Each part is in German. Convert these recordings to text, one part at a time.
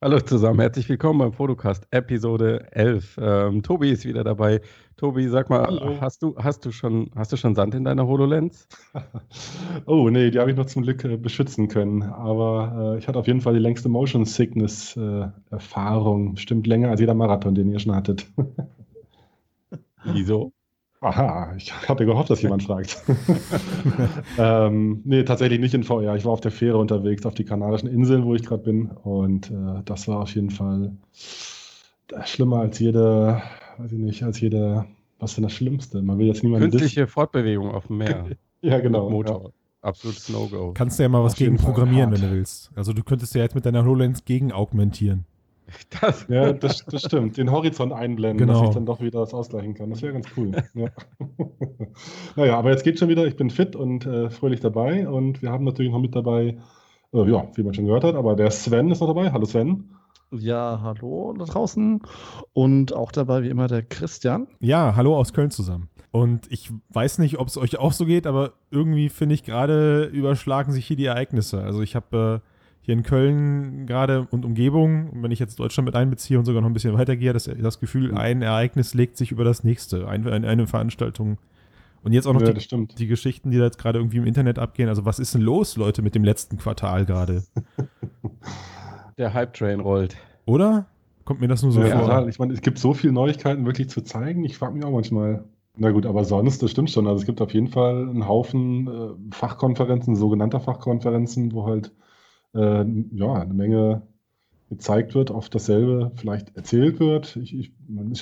Hallo zusammen, herzlich willkommen beim Fotocast Episode 11. Ähm, Tobi ist wieder dabei. Tobi, sag mal, hast du, hast, du schon, hast du schon Sand in deiner HoloLens? oh, nee, die habe ich noch zum Glück äh, beschützen können. Aber äh, ich hatte auf jeden Fall die längste Motion Sickness äh, Erfahrung. Stimmt länger als jeder Marathon, den ihr schon hattet. Wieso? Aha, ich hatte gehofft, dass jemand fragt. ähm, nee, tatsächlich nicht in VR. Ich war auf der Fähre unterwegs, auf die Kanarischen Inseln, wo ich gerade bin. Und äh, das war auf jeden Fall schlimmer als jede, weiß ich nicht, als jede, was ist denn das Schlimmste? Man will jetzt niemanden. Künstliche Fortbewegung auf dem Meer. ja, genau. Motor. Ja. Absolutes No-Go. Kannst du ja mal was gegen programmieren, wenn du willst. Also du könntest ja jetzt mit deiner HoloLens gegen augmentieren. Das, ja, das, das stimmt. Den Horizont einblenden, genau. dass ich dann doch wieder das ausgleichen kann. Das wäre ganz cool. Ja. naja, aber jetzt geht schon wieder. Ich bin fit und äh, fröhlich dabei. Und wir haben natürlich noch mit dabei, äh, ja, wie man schon gehört hat, aber der Sven ist noch dabei. Hallo Sven. Ja, hallo da draußen. Und auch dabei wie immer der Christian. Ja, hallo aus Köln zusammen. Und ich weiß nicht, ob es euch auch so geht, aber irgendwie finde ich gerade überschlagen sich hier die Ereignisse. Also ich habe äh, hier in Köln gerade und Umgebung, und wenn ich jetzt Deutschland mit einbeziehe und sogar noch ein bisschen weitergehe, das, das Gefühl, ein Ereignis legt sich über das nächste, ein, eine Veranstaltung. Und jetzt auch noch ja, die, die, Geschichten, die da jetzt gerade irgendwie im Internet abgehen. Also was ist denn los, Leute, mit dem letzten Quartal gerade? Der Hype-Train rollt. Oder? Kommt mir das nur so ja, vor? Ja, ich meine, es gibt so viele Neuigkeiten wirklich zu zeigen. Ich frage mich auch manchmal. Na gut, aber sonst, das stimmt schon. Also es gibt auf jeden Fall einen Haufen äh, Fachkonferenzen, sogenannter Fachkonferenzen, wo halt ja, eine Menge gezeigt wird, oft dasselbe vielleicht erzählt wird. Ich, ich,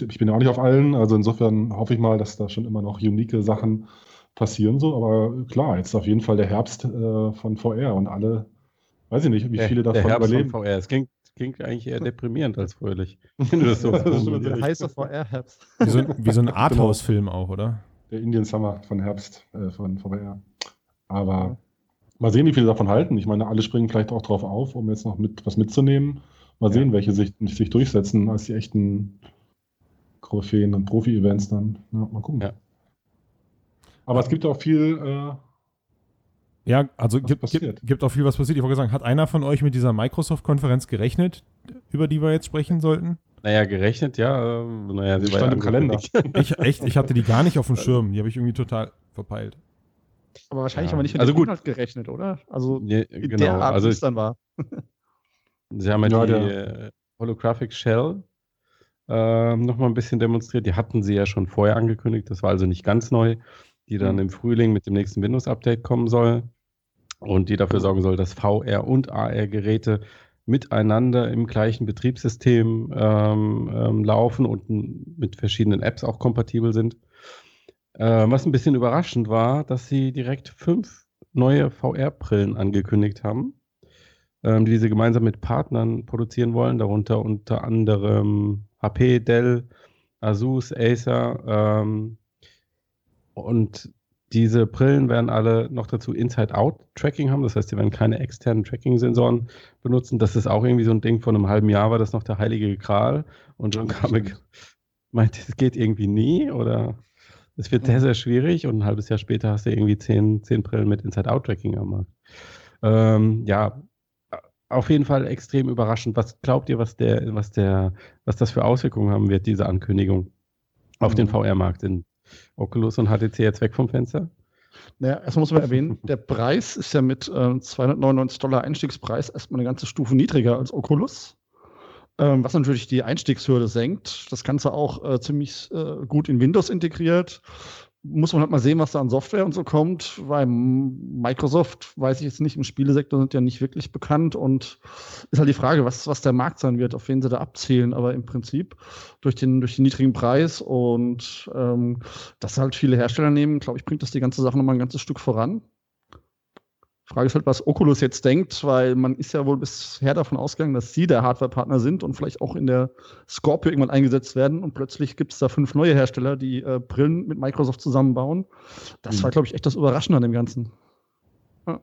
ich, bin ja auch nicht auf allen, also insofern hoffe ich mal, dass da schon immer noch unique Sachen passieren so. Aber klar, jetzt ist auf jeden Fall der Herbst äh, von VR und alle, weiß ich nicht, wie viele davon der Herbst überleben. Von VR. Es klingt, klingt eigentlich eher deprimierend als fröhlich. Das so der heiße VR-Herbst. Wie so, wie so ein. Arthouse-Film auch, oder? Der Indian Summer von Herbst, äh, von VR. Aber Mal sehen, wie viele davon halten. Ich meine, alle springen vielleicht auch drauf auf, um jetzt noch mit was mitzunehmen. Mal sehen, welche sich, sich durchsetzen als die echten Koryphäen und Profi-Events dann. Ja, mal gucken. Ja. Aber es gibt auch viel. Äh, ja, also gibt, gibt, gibt, auch viel, was passiert. Ich wollte sagen, hat einer von euch mit dieser Microsoft-Konferenz gerechnet, über die wir jetzt sprechen sollten? Naja, gerechnet, ja. Naja, sie stand im Kalender. Ich, echt, ich hatte die gar nicht auf dem Schirm. Die habe ich irgendwie total verpeilt. Aber wahrscheinlich ja. haben wir nicht mit also dem gut. Inhalt gerechnet, oder? Also ja, genau. der Art, also, wie es dann war. Sie haben ja, die äh, Holographic Shell äh, nochmal ein bisschen demonstriert. Die hatten sie ja schon vorher angekündigt. Das war also nicht ganz neu. Die dann mhm. im Frühling mit dem nächsten Windows-Update kommen soll. Und die dafür sorgen soll, dass VR und AR-Geräte miteinander im gleichen Betriebssystem ähm, ähm, laufen und mit verschiedenen Apps auch kompatibel sind. Äh, was ein bisschen überraschend war, dass sie direkt fünf neue VR-Brillen angekündigt haben, ähm, die sie gemeinsam mit Partnern produzieren wollen, darunter unter anderem HP, Dell, Asus, Acer. Ähm, und diese Brillen werden alle noch dazu Inside-Out-Tracking haben, das heißt, sie werden keine externen Tracking-Sensoren benutzen. Das ist auch irgendwie so ein Ding von einem halben Jahr, war das noch der heilige Gral. Und John Carmack meinte, es geht irgendwie nie oder es wird sehr, sehr schwierig und ein halbes Jahr später hast du irgendwie zehn, zehn Brillen mit Inside-Out-Tracking am Markt. Ähm, ja, auf jeden Fall extrem überraschend. Was glaubt ihr, was der, was der, was das für Auswirkungen haben wird, diese Ankündigung auf mhm. den VR-Markt? Sind Oculus und HTC jetzt weg vom Fenster? Naja, erstmal muss man erwähnen, der Preis ist ja mit äh, 299 Dollar Einstiegspreis erstmal eine ganze Stufe niedriger als Oculus. Ähm, was natürlich die Einstiegshürde senkt. Das Ganze auch äh, ziemlich äh, gut in Windows integriert. Muss man halt mal sehen, was da an Software und so kommt, weil Microsoft, weiß ich jetzt nicht, im Spielesektor sind ja nicht wirklich bekannt und ist halt die Frage, was, was der Markt sein wird, auf wen sie da abzielen. Aber im Prinzip durch den, durch den niedrigen Preis und ähm, dass halt viele Hersteller nehmen, glaube ich, bringt das die ganze Sache nochmal ein ganzes Stück voran. Frage ist halt, was Oculus jetzt denkt, weil man ist ja wohl bisher davon ausgegangen, dass sie der Hardware-Partner sind und vielleicht auch in der Scorpio irgendwann eingesetzt werden und plötzlich gibt es da fünf neue Hersteller, die äh, Brillen mit Microsoft zusammenbauen. Das mhm. war, glaube ich, echt das Überraschende an dem Ganzen. Ja.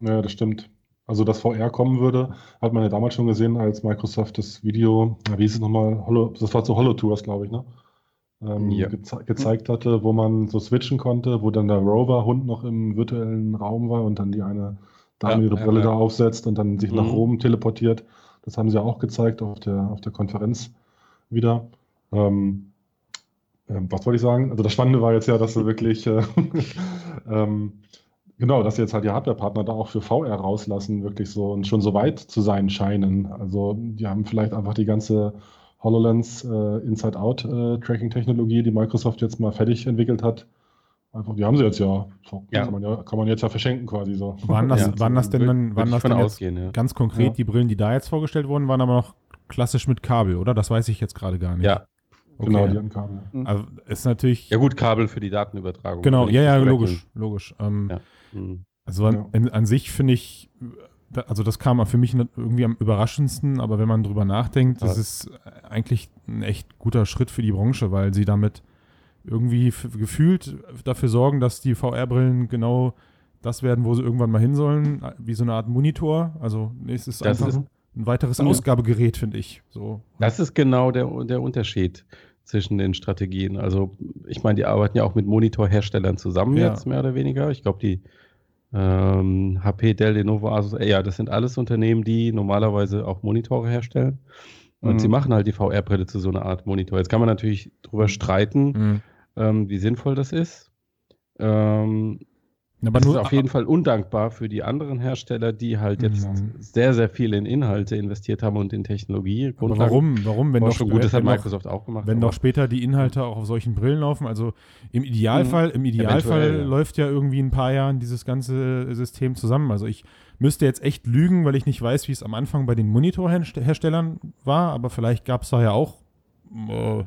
ja, das stimmt. Also, dass VR kommen würde, hat man ja damals schon gesehen, als Microsoft das Video, wie hieß es nochmal, Holo, das war zu Holo-Tours, glaube ich, ne? Ähm, ja. geze gezeigt hatte, wo man so switchen konnte, wo dann der Rover-Hund noch im virtuellen Raum war und dann die eine Dame ihre Brille da aufsetzt und dann sich mhm. nach Rom teleportiert. Das haben sie auch gezeigt auf der, auf der Konferenz wieder. Ähm, äh, was wollte ich sagen? Also das Spannende war jetzt ja, dass sie wirklich äh, ähm, Genau, dass jetzt halt die Hardware-Partner da auch für VR rauslassen, wirklich so und schon so weit zu sein scheinen. Also die haben vielleicht einfach die ganze HoloLens äh, Inside-Out-Tracking-Technologie, äh, die Microsoft jetzt mal fertig entwickelt hat. Einfach, die haben sie jetzt ja. ja. Kann, man ja kann man jetzt ja verschenken quasi so. Waren das, ja. waren das denn dann, waren das denn ausgehen, ja. ganz konkret die Brillen, die da jetzt vorgestellt wurden, waren aber noch klassisch mit Kabel, oder? Das weiß ich jetzt gerade gar nicht. Ja, Okay. Genau, die haben Kabel. Also ist natürlich. Ja, gut, Kabel für die Datenübertragung. Genau, ja, ja, logisch, logisch. Ähm, ja. Mhm. Also an, ja. an sich finde ich, also das kam für mich irgendwie am überraschendsten, aber wenn man drüber nachdenkt, das ist eigentlich ein echt guter Schritt für die Branche, weil sie damit irgendwie gefühlt dafür sorgen, dass die VR-Brillen genau das werden, wo sie irgendwann mal hin sollen, wie so eine Art Monitor. Also es ist das einfach ist, ein weiteres Ausgabegerät, finde ich. So. Das ist genau der, der Unterschied zwischen den Strategien. Also ich meine, die arbeiten ja auch mit Monitorherstellern zusammen ja. jetzt mehr oder weniger. Ich glaube, die ähm, HP, Dell, Lenovo, Asus, ja, das sind alles Unternehmen, die normalerweise auch Monitore herstellen. Und mhm. sie machen halt die VR-Brille zu so einer Art Monitor. Jetzt kann man natürlich drüber streiten, mhm. ähm, wie sinnvoll das ist. Ähm, aber das nur, ist auf jeden Fall undankbar für die anderen Hersteller, die halt jetzt mhm. sehr, sehr viel in Inhalte investiert haben und in Technologie. Aber warum? Warum? Wenn doch schon gut, das hat Microsoft auch gemacht. Wenn doch später die Inhalte auch auf solchen Brillen laufen. Also im Idealfall, mhm. im Idealfall ja. läuft ja irgendwie in ein paar Jahren dieses ganze System zusammen. Also ich müsste jetzt echt lügen, weil ich nicht weiß, wie es am Anfang bei den Monitorherstellern war, aber vielleicht gab es da ja auch, äh,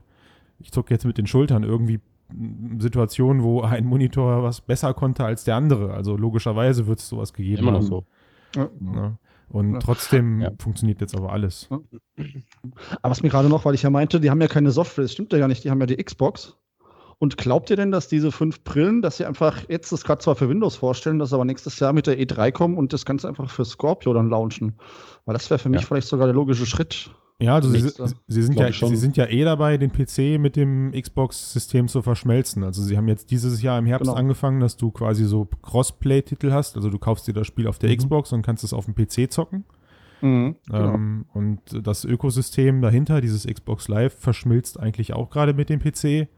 ich zucke jetzt mit den Schultern, irgendwie Situationen, wo ein Monitor was besser konnte als der andere. Also logischerweise wird es sowas gegeben Immer noch so. Ja. Ja. Und ja. trotzdem funktioniert jetzt aber alles. Aber was mir gerade noch, weil ich ja meinte, die haben ja keine Software, das stimmt ja gar nicht, die haben ja die Xbox. Und glaubt ihr denn, dass diese fünf Brillen, dass sie einfach jetzt das gerade zwar für Windows vorstellen, dass aber nächstes Jahr mit der E3 kommen und das Ganze einfach für Scorpio dann launchen? Weil das wäre für mich vielleicht sogar der logische Schritt. Ja, also sie, sie, sind ja, sie sind ja eh dabei, den PC mit dem Xbox-System zu verschmelzen. Also sie haben jetzt dieses Jahr im Herbst genau. angefangen, dass du quasi so Crossplay-Titel hast. Also du kaufst dir das Spiel auf der mhm. Xbox und kannst es auf dem PC zocken. Mhm, genau. ähm, und das Ökosystem dahinter, dieses Xbox Live, verschmilzt eigentlich auch gerade mit dem PC.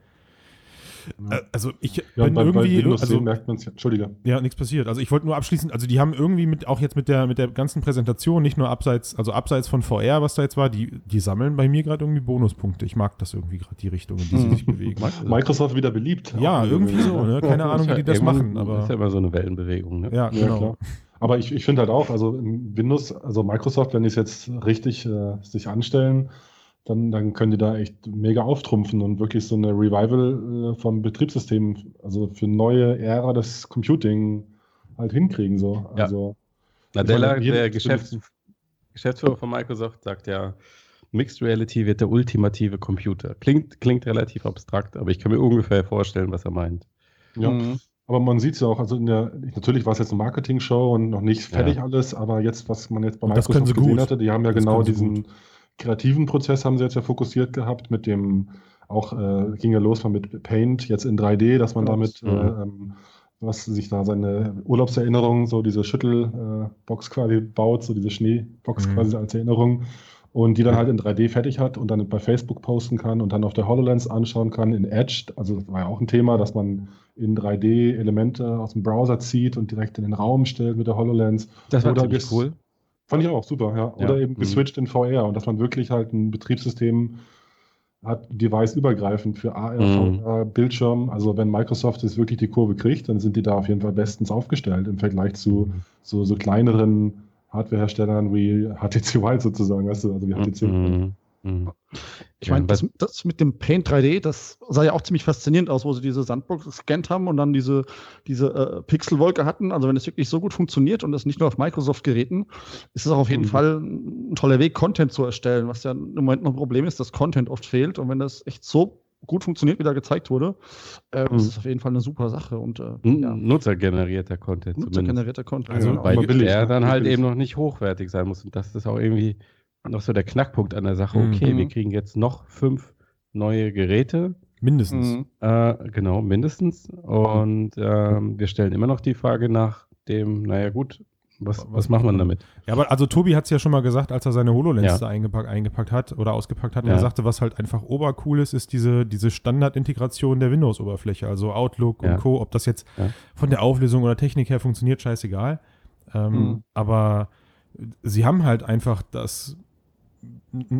Äh, also ich ja, bin bei, irgendwie. Bei also, merkt man es Entschuldige. Ja, nichts passiert. Also ich wollte nur abschließen, also die haben irgendwie mit, auch jetzt mit der, mit der ganzen Präsentation, nicht nur abseits, also abseits von VR, was da jetzt war, die, die sammeln bei mir gerade irgendwie Bonuspunkte. Ich mag das irgendwie gerade, die Richtung, in die sie sich bewegen. Microsoft wieder beliebt. Ja, irgendwie so, ne? Keine Ahnung, wie die das machen. Aber das ist ja immer so eine Wellenbewegung, ne? Ja, genau. Ja, aber ich, ich finde halt auch, also Windows, also Microsoft, wenn die es jetzt richtig äh, sich anstellen, dann, dann können die da echt mega auftrumpfen und wirklich so eine Revival äh, vom Betriebssystem, also für neue Ära des Computing halt hinkriegen. So. Ja. Also, Nadella, der Geschäfts Geschäftsführer von Microsoft, sagt ja, Mixed Reality wird der ultimative Computer. Klingt, klingt relativ abstrakt, aber ich kann mir ungefähr vorstellen, was er meint. Ja. Mhm. Aber man sieht es ja auch, also in der, natürlich war es jetzt eine Marketing-Show und noch nicht fertig ja. alles, aber jetzt, was man jetzt bei Microsoft gesehen gut. hatte, die haben ja das genau diesen gut kreativen Prozess haben sie jetzt ja fokussiert gehabt mit dem, auch äh, ging ja los mit Paint jetzt in 3D, dass man damit mhm. äh, ähm, was sich da seine Urlaubserinnerung, so diese Schüttelbox äh, quasi baut, so diese Schneebox mhm. quasi als Erinnerung und die dann halt in 3D fertig hat und dann bei Facebook posten kann und dann auf der HoloLens anschauen kann in Edge. Also das war ja auch ein Thema, dass man in 3D Elemente aus dem Browser zieht und direkt in den Raum stellt mit der HoloLens. Das war ziemlich cool. Fand ich auch super, ja. Oder ja. eben mhm. geswitcht mhm. in VR und dass man wirklich halt ein Betriebssystem hat, device-übergreifend für AR, mhm. VR, Bildschirm. Also wenn Microsoft jetzt wirklich die Kurve kriegt, dann sind die da auf jeden Fall bestens aufgestellt im Vergleich zu mhm. so, so kleineren Hardwareherstellern wie HTC Wild sozusagen, weißt du, also wie HTC. Mhm. Mhm. Ich meine, das, das, mit dem Paint 3D, das sah ja auch ziemlich faszinierend aus, wo sie diese Sandbox gescannt haben und dann diese, diese äh, Pixelwolke hatten. Also wenn es wirklich so gut funktioniert und das nicht nur auf Microsoft-Geräten, ist es auch auf jeden mhm. Fall ein toller Weg, Content zu erstellen, was ja im Moment noch ein Problem ist, dass Content oft fehlt. Und wenn das echt so gut funktioniert, wie da gezeigt wurde, äh, mhm. ist es auf jeden Fall eine super Sache. Und, äh, ja. Nutzergenerierter Content. Nutzergenerierter Content. Also, ja, weil der dann halt eben noch nicht hochwertig sein muss. Und das ist auch irgendwie noch so der Knackpunkt an der Sache. Okay, mhm. wir kriegen jetzt noch fünf neue Geräte. Mindestens. Mhm. Äh, genau, mindestens. Und ähm, wir stellen immer noch die Frage nach dem, naja gut, Was, was macht man damit? Ja, aber also Tobi hat es ja schon mal gesagt, als er seine HoloLens ja. da eingepackt, eingepackt hat oder ausgepackt hat. Ja. Und er sagte, was halt einfach obercool ist, ist diese, diese Standardintegration der Windows-Oberfläche, also Outlook ja. und Co. Ob das jetzt von der Auflösung oder Technik her funktioniert, scheißegal. Ähm, mhm. Aber sie haben halt einfach das,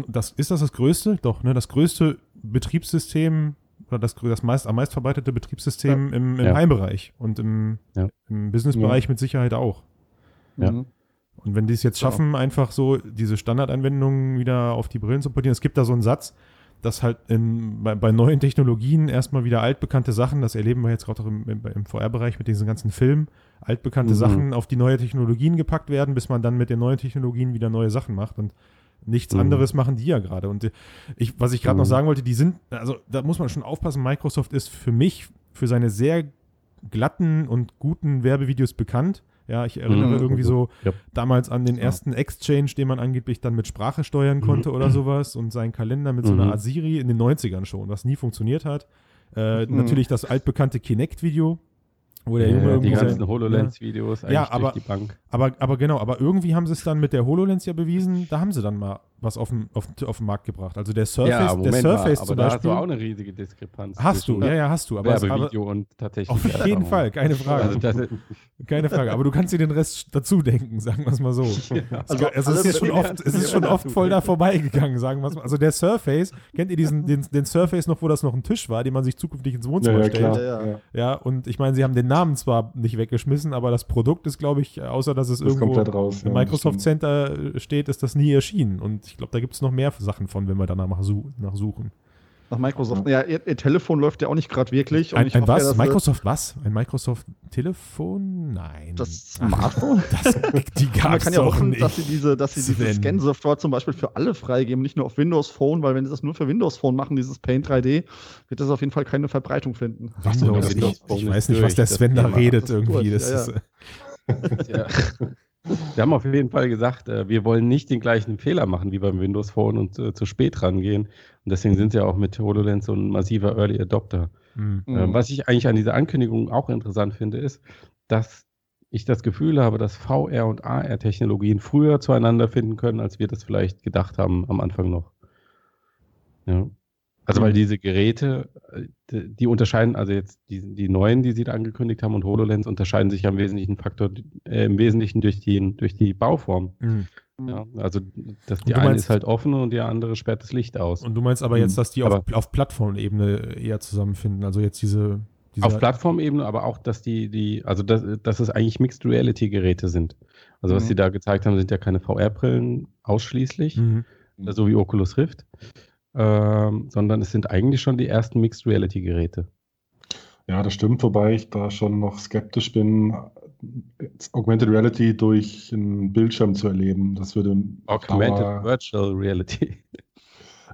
das, ist das das Größte? Doch, ne? Das größte Betriebssystem oder das, das meist, am meist verbreitete Betriebssystem ja. im, im ja. Heimbereich und im, ja. im Businessbereich mit Sicherheit auch. Ja. Mhm. Und wenn die es jetzt schaffen, einfach so diese Standardeinwendungen wieder auf die Brillen zu portieren, es gibt da so einen Satz, dass halt in, bei, bei, neuen Technologien erstmal wieder altbekannte Sachen, das erleben wir jetzt gerade auch im, im, im VR-Bereich mit diesen ganzen Filmen, altbekannte mhm. Sachen auf die neue Technologien gepackt werden, bis man dann mit den neuen Technologien wieder neue Sachen macht. Und nichts mhm. anderes machen die ja gerade. Und ich, was ich gerade mhm. noch sagen wollte, die sind, also da muss man schon aufpassen, Microsoft ist für mich für seine sehr glatten und guten Werbevideos bekannt. Ja, ich erinnere mhm. irgendwie so ja. damals an den ersten Exchange, den man angeblich dann mit Sprache steuern konnte mhm. oder sowas und seinen Kalender mit so einer mhm. Art Siri in den 90ern schon, was nie funktioniert hat. Äh, mhm. Natürlich das altbekannte Kinect-Video, wo der Junge ja, die ganzen HoloLens-Videos ja. aber, durch die Bank. Aber, aber genau, aber irgendwie haben sie es dann mit der HoloLens ja bewiesen, da haben sie dann mal was auf den, auf, auf den Markt gebracht. Also der Surface, ja, der Surface mal, zum Beispiel. hast du auch eine riesige Diskrepanz. Hast du, ja, ja, hast du. Aber, Werbevideo und tatsächlich. Auf jeden Fall, keine Frage. Also keine Frage. Aber du kannst dir den Rest dazu denken, sagen wir es mal so. Ja. Also, also es ist schon oft, es ist schon oft voll da vorbeigegangen, sagen wir es mal. Also der Surface, kennt ihr diesen, den, den Surface noch, wo das noch ein Tisch war, den man sich zukünftig ins Wohnzimmer ja, stellt? Ja, ja, und ich meine, sie haben den Namen zwar nicht weggeschmissen, aber das Produkt ist, glaube ich, außer dass es das irgendwo raus, im Microsoft Center steht, ist das nie erschienen. Und ich glaube, da gibt es noch mehr Sachen von, wenn wir danach nachsuchen. Nach Microsoft. Ja, ihr, ihr Telefon läuft ja auch nicht gerade wirklich. ein, ein was? Ja, Microsoft was? Ein Microsoft Telefon? Nein. Das Smartphone? Das, die gab's Man kann ja hoffen, nicht. dass sie diese, dass sie diese Scan-Software zum Beispiel für alle freigeben, nicht nur auf Windows Phone, weil wenn sie das nur für Windows Phone machen, dieses Paint 3D, wird das auf jeden Fall keine Verbreitung finden. Windows, ich, ich weiß nicht, was der Sven da redet irgendwie. Das ja, ist, ja. Wir haben auf jeden Fall gesagt, äh, wir wollen nicht den gleichen Fehler machen wie beim Windows Phone und äh, zu spät rangehen. Und deswegen sind sie ja auch mit HoloLens so ein massiver Early Adopter. Mhm. Äh, was ich eigentlich an dieser Ankündigung auch interessant finde, ist, dass ich das Gefühl habe, dass VR und AR-Technologien früher zueinander finden können, als wir das vielleicht gedacht haben am Anfang noch. Ja. Also weil diese Geräte, äh, die unterscheiden, also jetzt die, die neuen, die sie da angekündigt haben und HoloLens unterscheiden sich ja im wesentlichen Faktor, äh, im Wesentlichen durch die, durch die Bauform. Mhm. Ja, also das, die eine meinst, ist halt offen und die andere sperrt das Licht aus. Und du meinst aber jetzt, mhm. dass die aber, auf, auf Plattformebene eher zusammenfinden, also jetzt diese, diese auf Plattformebene, aber auch, dass die, die, also dass, dass es eigentlich Mixed Reality Geräte sind. Also was mhm. sie da gezeigt haben, sind ja keine VR-Brillen ausschließlich, mhm. so wie Oculus Rift, ähm, sondern es sind eigentlich schon die ersten Mixed Reality Geräte. Ja, das stimmt, wobei ich da schon noch skeptisch bin, Augmented Reality durch einen Bildschirm zu erleben. Das würde. Augmented Dauer... Virtual Reality.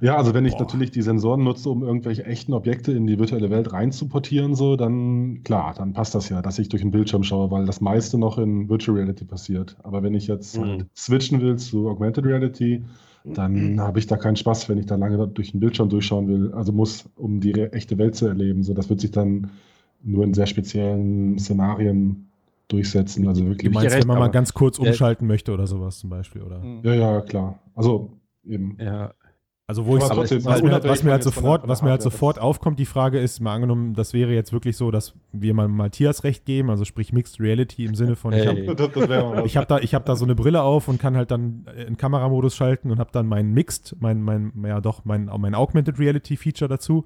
Ja, also wenn ich Boah. natürlich die Sensoren nutze, um irgendwelche echten Objekte in die virtuelle Welt reinzuportieren, so, dann klar, dann passt das ja, dass ich durch einen Bildschirm schaue, weil das meiste noch in Virtual Reality passiert. Aber wenn ich jetzt mhm. halt switchen will zu Augmented Reality, dann habe ich da keinen Spaß, wenn ich da lange durch den Bildschirm durchschauen will. Also muss, um die echte Welt zu erleben. So, das wird sich dann nur in sehr speziellen Szenarien durchsetzen. Also wirklich. Du meinst, wenn man mal ganz kurz umschalten möchte oder sowas zum Beispiel, oder? Ja, ja, klar. Also eben. Ja. Also wo ich, trotzdem, was, mir, was mir halt sofort, was mir halt sofort aufkommt, die Frage ist, mal angenommen, das wäre jetzt wirklich so, dass wir mal Matthias recht geben, also sprich Mixed Reality im Sinne von, hey. ich habe hab da, hab da so eine Brille auf und kann halt dann in Kameramodus schalten und habe dann meinen Mixed, mein, mein, ja doch, mein, mein Augmented Reality Feature dazu.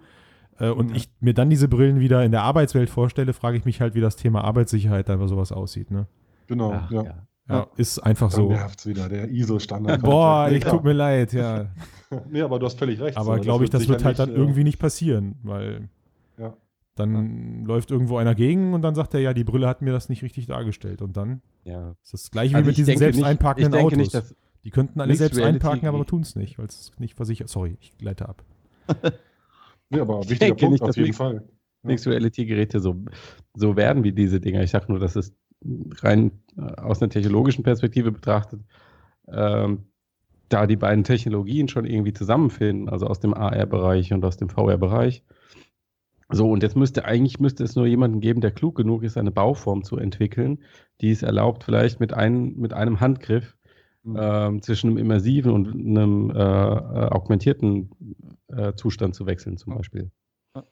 Äh, und ja. ich mir dann diese Brillen wieder in der Arbeitswelt vorstelle, frage ich mich halt, wie das Thema Arbeitssicherheit da sowas aussieht. Ne? Genau, Ach, ja. ja. Ja, ist einfach Dann so. nervt's wieder, der ISO-Standard. Boah, ich tut mir leid, ja. nee, aber du hast völlig recht. Aber so. glaube ich, das wird halt dann äh, irgendwie nicht passieren, weil ja. dann ja. läuft irgendwo einer gegen und dann sagt er, ja, die Brille hat mir das nicht richtig dargestellt. Und dann ja. ist das gleiche also wie mit diesen selbst nicht, einparkenden Autos. Nicht, die könnten alle selbst Reality einparken, aber tun es nicht, weil es nicht versichert. Sorry, ich leite ab. ja, aber wichtiger Punkt nicht, auf jeden Fall. Mixed Reality-Geräte so, so werden wie diese Dinger. Ich sage nur, dass es rein äh, aus einer technologischen Perspektive betrachtet, ähm, da die beiden Technologien schon irgendwie zusammenfinden, also aus dem AR-Bereich und aus dem VR-Bereich, So, und jetzt müsste eigentlich müsste es nur jemanden geben, der klug genug ist, eine Bauform zu entwickeln, die es erlaubt, vielleicht mit, ein, mit einem Handgriff ähm, zwischen einem immersiven und einem äh, äh, augmentierten äh, Zustand zu wechseln, zum Beispiel.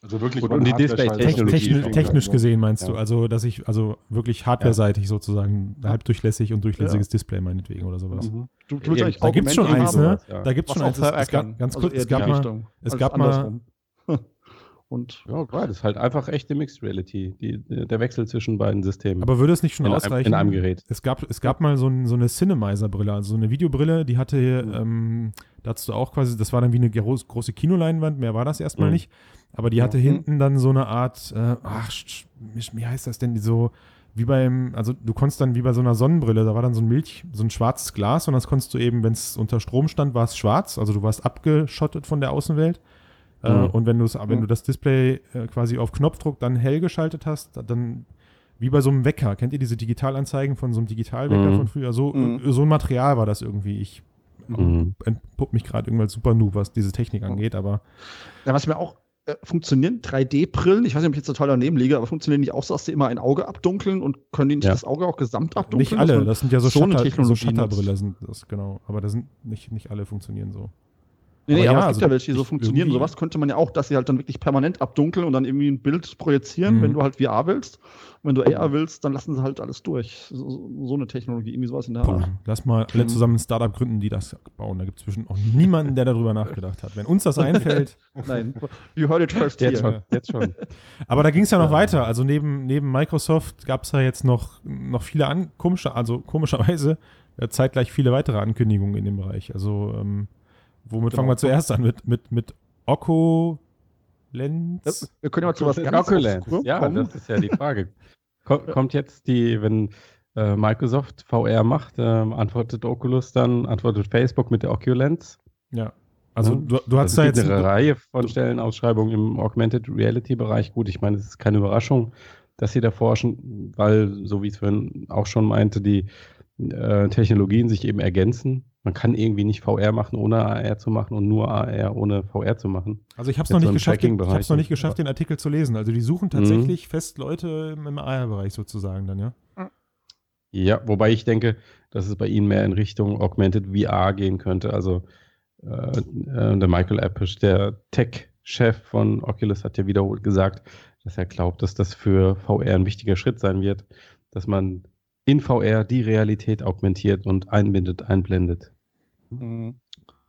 Also wirklich und, und die Display-Technologie. Technisch, technisch gesehen meinst ja. du, also dass ich, also wirklich hardware-seitig sozusagen halbdurchlässig und durchlässiges ja. Display meinetwegen oder sowas. Mhm. Du, du ja, da gibt es schon eins, ne? Da gibt es schon eins. Es, gab, ganz kurz, also es gab mal, es gab mal und ja, klar, das ist halt einfach echte Mixed Reality, die, der Wechsel zwischen beiden Systemen. Aber würde es nicht schon in ausreichen? in einem Gerät. Es gab, es gab mal so, ein, so eine Cinemizer-Brille, also so eine Videobrille, die hatte, mhm. ähm, dazu auch quasi, das war dann wie eine große Kinoleinwand, mehr war das erstmal mhm. nicht. Aber die hatte mhm. hinten dann so eine Art, äh, ach, wie heißt das denn, so, wie beim, also du konntest dann wie bei so einer Sonnenbrille, da war dann so ein Milch, so ein schwarzes Glas und das konntest du eben, wenn es unter Strom stand, war es schwarz, also du warst abgeschottet von der Außenwelt. Äh, mhm. und wenn, wenn du das Display äh, quasi auf Knopfdruck dann hell geschaltet hast, dann wie bei so einem Wecker. Kennt ihr diese Digitalanzeigen von so einem Digitalwecker mhm. von früher? So, mhm. so ein Material war das irgendwie. Ich mhm. entpupp mich gerade irgendwann super noob, was diese Technik angeht, aber. Ja, was mir auch äh, funktionieren 3D-Brillen, ich weiß nicht, ob ich jetzt total daneben liege, aber funktionieren nicht auch so, dass sie immer ein Auge abdunkeln und können die nicht ja. das Auge auch gesamt abdunkeln? Nicht alle, das sind ja so, so Shutter, so Shutterbrille sind das, genau. Aber da sind nicht, nicht alle funktionieren so. Nee, nee, aber, aber ja, es gibt also ja welche, die so funktionieren. Irgendwie. Sowas könnte man ja auch, dass sie halt dann wirklich permanent abdunkeln und dann irgendwie ein Bild projizieren, mhm. wenn du halt VR willst. Und wenn du AR willst, dann lassen sie halt alles durch. So, so eine Technologie, irgendwie sowas in der Art. Lass mal alle zusammen ein Startup gründen, die das bauen. Da gibt es zwischen auch niemanden, der darüber nachgedacht hat. Wenn uns das einfällt. Nein, you heard it first jetzt Schon, jetzt schon. Aber da ging es ja noch weiter. Also neben, neben Microsoft gab es ja jetzt noch, noch viele an, komische, also komischerweise ja, zeitgleich viele weitere Ankündigungen in dem Bereich. Also ähm, Womit fangen wir zuerst an? Mit, mit, mit Okko Lens? Wir können ja mal zu was ganz Lens. Ja, das ist ja die Frage. Kommt jetzt die, wenn äh, Microsoft VR macht, äh, antwortet Oculus dann, antwortet Facebook mit der OcuLens? Ja. Also du, du hast da jetzt eine Reihe von Stellenausschreibungen im Augmented Reality Bereich. Gut, ich meine, es ist keine Überraschung, dass sie da forschen, weil, so wie es vorhin auch schon meinte, die äh, Technologien sich eben ergänzen. Man kann irgendwie nicht VR machen, ohne AR zu machen und nur AR ohne VR zu machen. Also ich habe es noch, nicht geschafft, den, ich noch nicht geschafft, den Artikel zu lesen. Also die suchen tatsächlich mhm. fest Leute im AR-Bereich sozusagen dann, ja? Ja, wobei ich denke, dass es bei ihnen mehr in Richtung Augmented VR gehen könnte. Also äh, äh, der Michael Appisch, der Tech-Chef von Oculus, hat ja wiederholt gesagt, dass er glaubt, dass das für VR ein wichtiger Schritt sein wird, dass man in VR die Realität augmentiert und einbindet, einblendet. Mhm.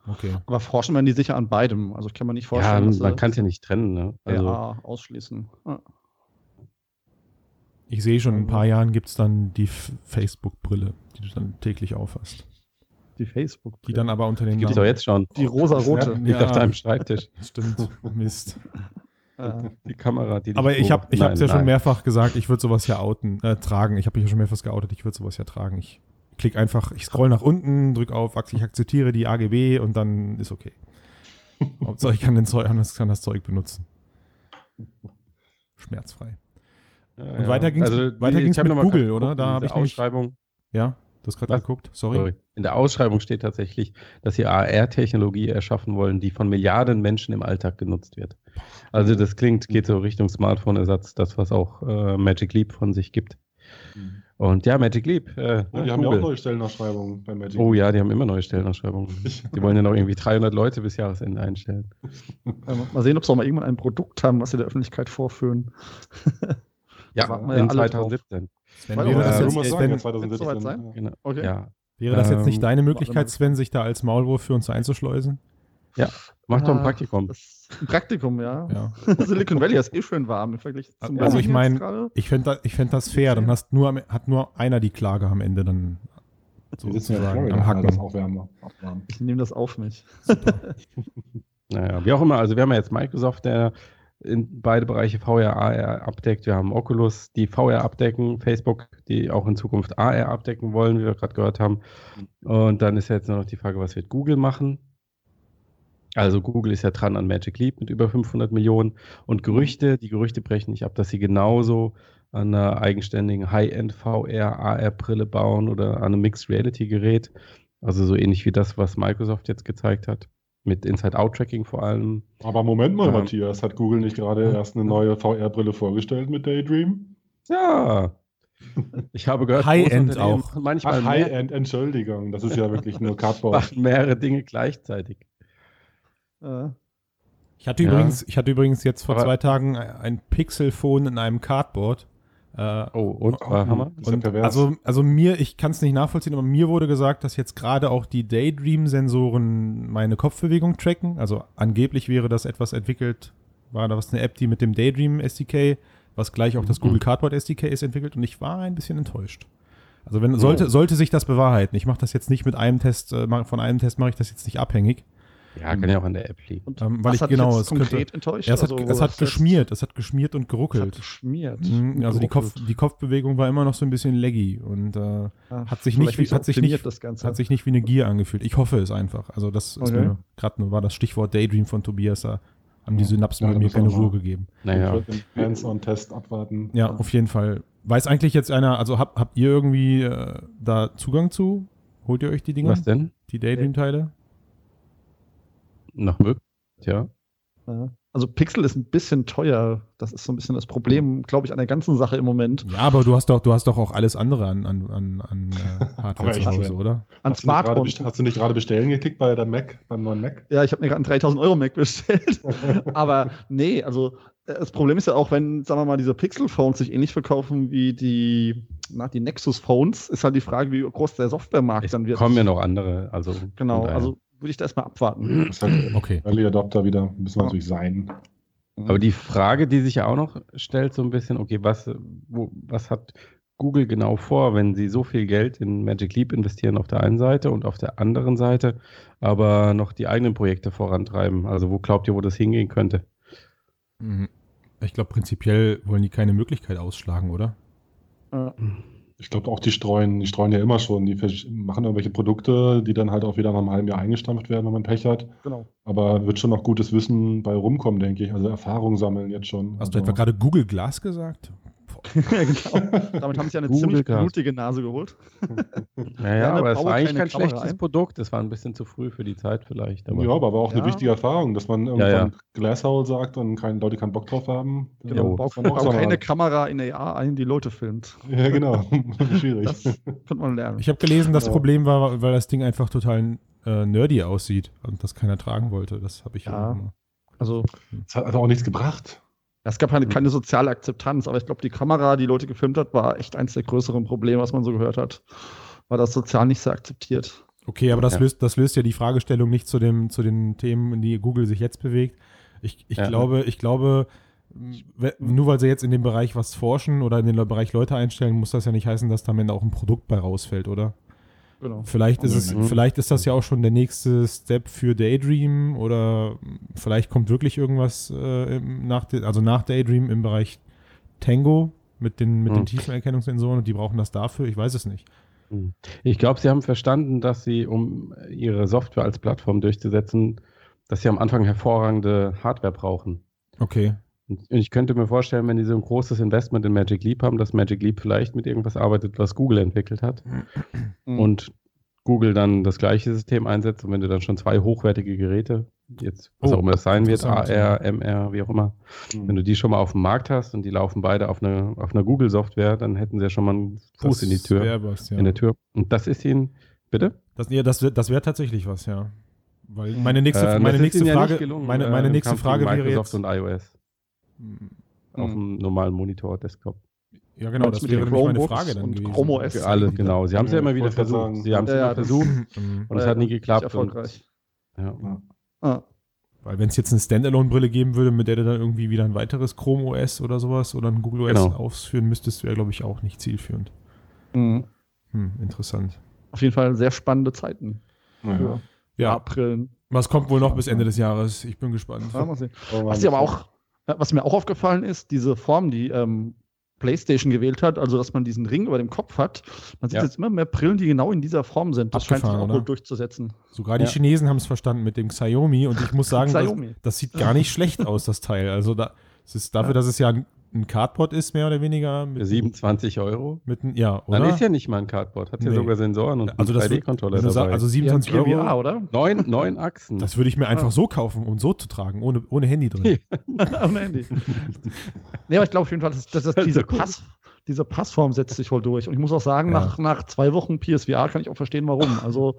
Okay. Aber forschen wir die sicher an beidem. Also kann man nicht vorstellen. Ja, man kann es ja nicht trennen. Ne? Also, ja, ausschließen. Ja. Ich sehe schon, in ein paar Jahren gibt es dann die Facebook-Brille, die du dann täglich aufhast. Die Facebook. Die dann aber unter dem Gibt es doch jetzt schon. Die rosa-rote. Liegt ja, auf deinem Schreibtisch. Stimmt. Mist. die Kamera, die Aber ich habe es ja nein. schon mehrfach gesagt, ich würde sowas ja outen, äh, tragen. Ich habe mich ja schon mehrfach geoutet, ich würde sowas ja tragen. Ich klicke einfach, ich scroll nach unten, drücke auf, ich akzeptiere die AGB und dann ist okay. Hauptsache ich kann, den Zeug, kann das Zeug benutzen. Schmerzfrei. Ja, und weiter ging es also mit Google, oder? Da habe ich Ausschreibung. Ja. Du hast gerade geguckt, sorry. sorry. In der Ausschreibung steht tatsächlich, dass sie AR-Technologie erschaffen wollen, die von Milliarden Menschen im Alltag genutzt wird. Also das klingt, geht so Richtung Smartphone-Ersatz, das, was auch äh, Magic Leap von sich gibt. Mhm. Und ja, Magic Leap. Äh, ja, die Google. haben ja auch neue Stellenausschreibungen bei Magic Oh ja, die haben immer neue Stellenausschreibungen. die wollen ja noch irgendwie 300 Leute bis Jahresende einstellen. mal sehen, ob sie auch mal irgendwann ein Produkt haben, was sie der Öffentlichkeit vorführen. ja, in 2017. Drauf. Sven, wäre das jetzt, Sven, sagen, 2017. Sein? Genau. Okay. Ja. Wäre das jetzt nicht ähm, deine Möglichkeit, Sven, sich da als Maulwurf für uns einzuschleusen? Ja, mach ja, doch ein Praktikum. ein Praktikum, ja. ja. Silicon Valley ist eh schön warm im Vergleich zum Also ich meine, ich fände ich fänd das fair, dann hast nur, hat nur einer die Klage am Ende dann sozusagen ja am Hacken. Ich nehme das auf mich. naja, wie auch immer, also wir haben ja jetzt Microsoft, der in beide Bereiche VR, AR abdeckt. Wir haben Oculus, die VR abdecken, Facebook, die auch in Zukunft AR abdecken wollen, wie wir gerade gehört haben. Und dann ist ja jetzt nur noch die Frage, was wird Google machen? Also Google ist ja dran an Magic Leap mit über 500 Millionen und Gerüchte, die Gerüchte brechen nicht ab, dass sie genauso an einer eigenständigen High-End VR AR Brille bauen oder an einem Mixed Reality Gerät, also so ähnlich wie das, was Microsoft jetzt gezeigt hat. Mit Inside-Out-Tracking vor allem. Aber Moment mal, ja. Matthias, hat Google nicht gerade erst eine neue VR-Brille vorgestellt mit Daydream? Ja. Ich habe gehört, High-End auch. Manchmal High-End, Entschuldigung, das ist ja wirklich nur Cardboard. Machen mehrere Dinge gleichzeitig. Ich hatte, ja. übrigens, ich hatte übrigens jetzt vor Aber zwei Tagen ein Pixel-Phone in einem Cardboard. Äh, oh, und war Hammer? Und also, also mir, ich kann es nicht nachvollziehen, aber mir wurde gesagt, dass jetzt gerade auch die Daydream-Sensoren meine Kopfbewegung tracken. Also angeblich wäre das etwas entwickelt, war da was eine App, die mit dem Daydream SDK, was gleich auch das mhm. Google Cardboard SDK ist, entwickelt und ich war ein bisschen enttäuscht. Also wenn sollte, sollte sich das bewahrheiten. Ich mache das jetzt nicht mit einem Test, äh, von einem Test mache ich das jetzt nicht abhängig. Ja, kann ja auch an der App liegen. Und ähm, weil ich genau, es konkret könnte, enttäuscht. Ja, es, hat, also, es hat geschmiert, es hat geschmiert und geruckelt. Es hat geschmiert. Mhm, also die, Kopf, die Kopfbewegung war immer noch so ein bisschen laggy und äh, Ach, hat sich nicht, wie, hat sich nicht, hat sich nicht wie eine Gear angefühlt. Ich hoffe es einfach. Also das okay. ist mir gerade nur war das Stichwort Daydream von Tobias da haben die Synapsen ja, bei mir keine Ruhe gegeben. Naja. Ich den Hands-on-Test abwarten. Ja, auf jeden Fall. Weiß eigentlich jetzt einer, also habt, habt ihr irgendwie äh, da Zugang zu? Holt ihr euch die Dinger? Was denn? Die Daydream-Teile? Nach möglich, ja. Also Pixel ist ein bisschen teuer. Das ist so ein bisschen das Problem, glaube ich, an der ganzen Sache im Moment. Ja, aber du hast doch, du hast doch auch alles andere an, an, an, an äh, Hardware zu Hause, oder? An Smartphone. Hast du nicht gerade bestellen geklickt bei der Mac, beim neuen Mac? Ja, ich habe mir gerade einen 3000 Euro Mac bestellt. aber nee, also äh, das Problem ist ja auch, wenn, sagen wir mal, diese Pixel-Phones sich ähnlich verkaufen wie die, na, die Nexus-Phones, ist halt die Frage, wie groß der Softwaremarkt es dann wird. kommen ja noch andere. Also genau, also würde ich da erstmal abwarten. Das ist halt okay. Early Adopter wieder, müssen wir ja. natürlich sein. Aber die Frage, die sich ja auch noch stellt, so ein bisschen, okay, was, wo, was hat Google genau vor, wenn sie so viel Geld in Magic Leap investieren auf der einen Seite und auf der anderen Seite aber noch die eigenen Projekte vorantreiben? Also wo glaubt ihr, wo das hingehen könnte? Mhm. Ich glaube, prinzipiell wollen die keine Möglichkeit ausschlagen, oder? Ja. Ich glaube auch, die streuen, die streuen ja immer schon. Die machen irgendwelche Produkte, die dann halt auch wieder nach einem halben Jahr eingestampft werden, wenn man Pech hat. Genau. Aber wird schon noch gutes Wissen bei rumkommen, denke ich. Also Erfahrung sammeln jetzt schon. Hast also, du etwa gerade Google Glass gesagt? Genau. Damit haben sie eine ziemlich blutige Nase geholt. naja, aber es war eigentlich kein Kamera schlechtes ein. Produkt. Es war ein bisschen zu früh für die Zeit vielleicht. Aber ja, aber auch ja. eine wichtige Erfahrung, dass man irgendwann ja, ja. Glasshole sagt und kein, Leute keinen Bock drauf haben. Genau, baut man auch keine Kamera in AR ein, die Leute filmt. Ja, genau. Schwierig. Das könnte man lernen. Ich habe gelesen, das Problem war, weil das Ding einfach total äh, nerdy aussieht und das keiner tragen wollte. Das habe ich ja. Also, es hat also auch nichts gebracht. Es gab halt keine soziale Akzeptanz, aber ich glaube, die Kamera, die Leute gefilmt hat, war echt eins der größeren Probleme, was man so gehört hat. War das sozial nicht sehr akzeptiert. Okay, aber das, ja. löst, das löst ja die Fragestellung nicht zu, dem, zu den Themen, in die Google sich jetzt bewegt. Ich, ich ja. glaube, ich glaube, nur weil sie jetzt in dem Bereich was forschen oder in den Bereich Leute einstellen, muss das ja nicht heißen, dass da am Ende auch ein Produkt bei rausfällt, oder? Genau. Vielleicht ist es, mhm. vielleicht ist das ja auch schon der nächste Step für Daydream oder vielleicht kommt wirklich irgendwas äh, nach, also nach Daydream im Bereich Tango mit den, mit mhm. den Tiefenerkennungssensoren und die brauchen das dafür. Ich weiß es nicht. Mhm. Ich glaube, sie haben verstanden, dass sie, um ihre Software als Plattform durchzusetzen, dass sie am Anfang hervorragende Hardware brauchen. Okay. Und ich könnte mir vorstellen, wenn die so ein großes Investment in Magic Leap haben, dass Magic Leap vielleicht mit irgendwas arbeitet, was Google entwickelt hat. Mhm. Und Google dann das gleiche System einsetzt und wenn du dann schon zwei hochwertige Geräte, jetzt was oh, auch immer das sein wird, AR, MR, wie auch immer, mhm. wenn du die schon mal auf dem Markt hast und die laufen beide auf einer auf eine Google-Software, dann hätten sie ja schon mal einen Fuß das in die Tür. Was, ja. In der Tür. Und das ist ihnen, bitte? Das, ja, das, das wäre tatsächlich was, ja. Weil meine nächste, äh, meine nächste Frage, ja meine, meine äh, nächste Frage wäre jetzt, und iOS. Mhm. Auf einem normalen Monitor, Desktop. Ja, genau, das wäre nämlich meine Frage dann gewesen. Chrome OS. Für alle, genau. Sie haben es ja immer wieder versucht. Sie haben es ja, immer versucht und es hat nie geklappt. Erfolgreich. ja. Ah. Weil wenn es jetzt eine Standalone-Brille geben würde, mit der du dann irgendwie wieder ein weiteres Chrome OS oder sowas oder ein Google OS genau. ausführen müsstest, wäre, glaube ich, auch nicht zielführend. Mhm. Hm, interessant. Auf jeden Fall sehr spannende Zeiten. Ja. ja. April. Was kommt wohl noch bis Ende des Jahres? Ich bin gespannt. Ja, mal sehen. Was, aber auch, was mir auch aufgefallen ist, diese Form, die ähm, PlayStation gewählt hat, also dass man diesen Ring über dem Kopf hat. Man sieht ja. jetzt immer mehr Brillen, die genau in dieser Form sind. Das scheint sich auch wohl durchzusetzen. Sogar die ja. Chinesen haben es verstanden mit dem Xiaomi und ich muss sagen, das, das, sieht gar nicht schlecht aus, das Teil. Also da, es ist dafür, ja. dass es ja ein Cardboard ist, mehr oder weniger. Mit 27 Euro? Mit, ja, oder? Dann ist ja nicht mal ein Cardboard, hat nee. ja sogar Sensoren und also 3D-Controller dabei. Also 27 Euro, GBA, oder? Neun, neun Achsen. Das würde ich mir einfach ah. so kaufen, um so zu tragen, ohne, ohne Handy drin. ohne Handy. nee, aber ich glaube auf jeden Fall, dass, dass, dass diese, Pass, diese Passform setzt sich wohl durch. Und ich muss auch sagen, ja. nach, nach zwei Wochen PSVR kann ich auch verstehen, warum. Also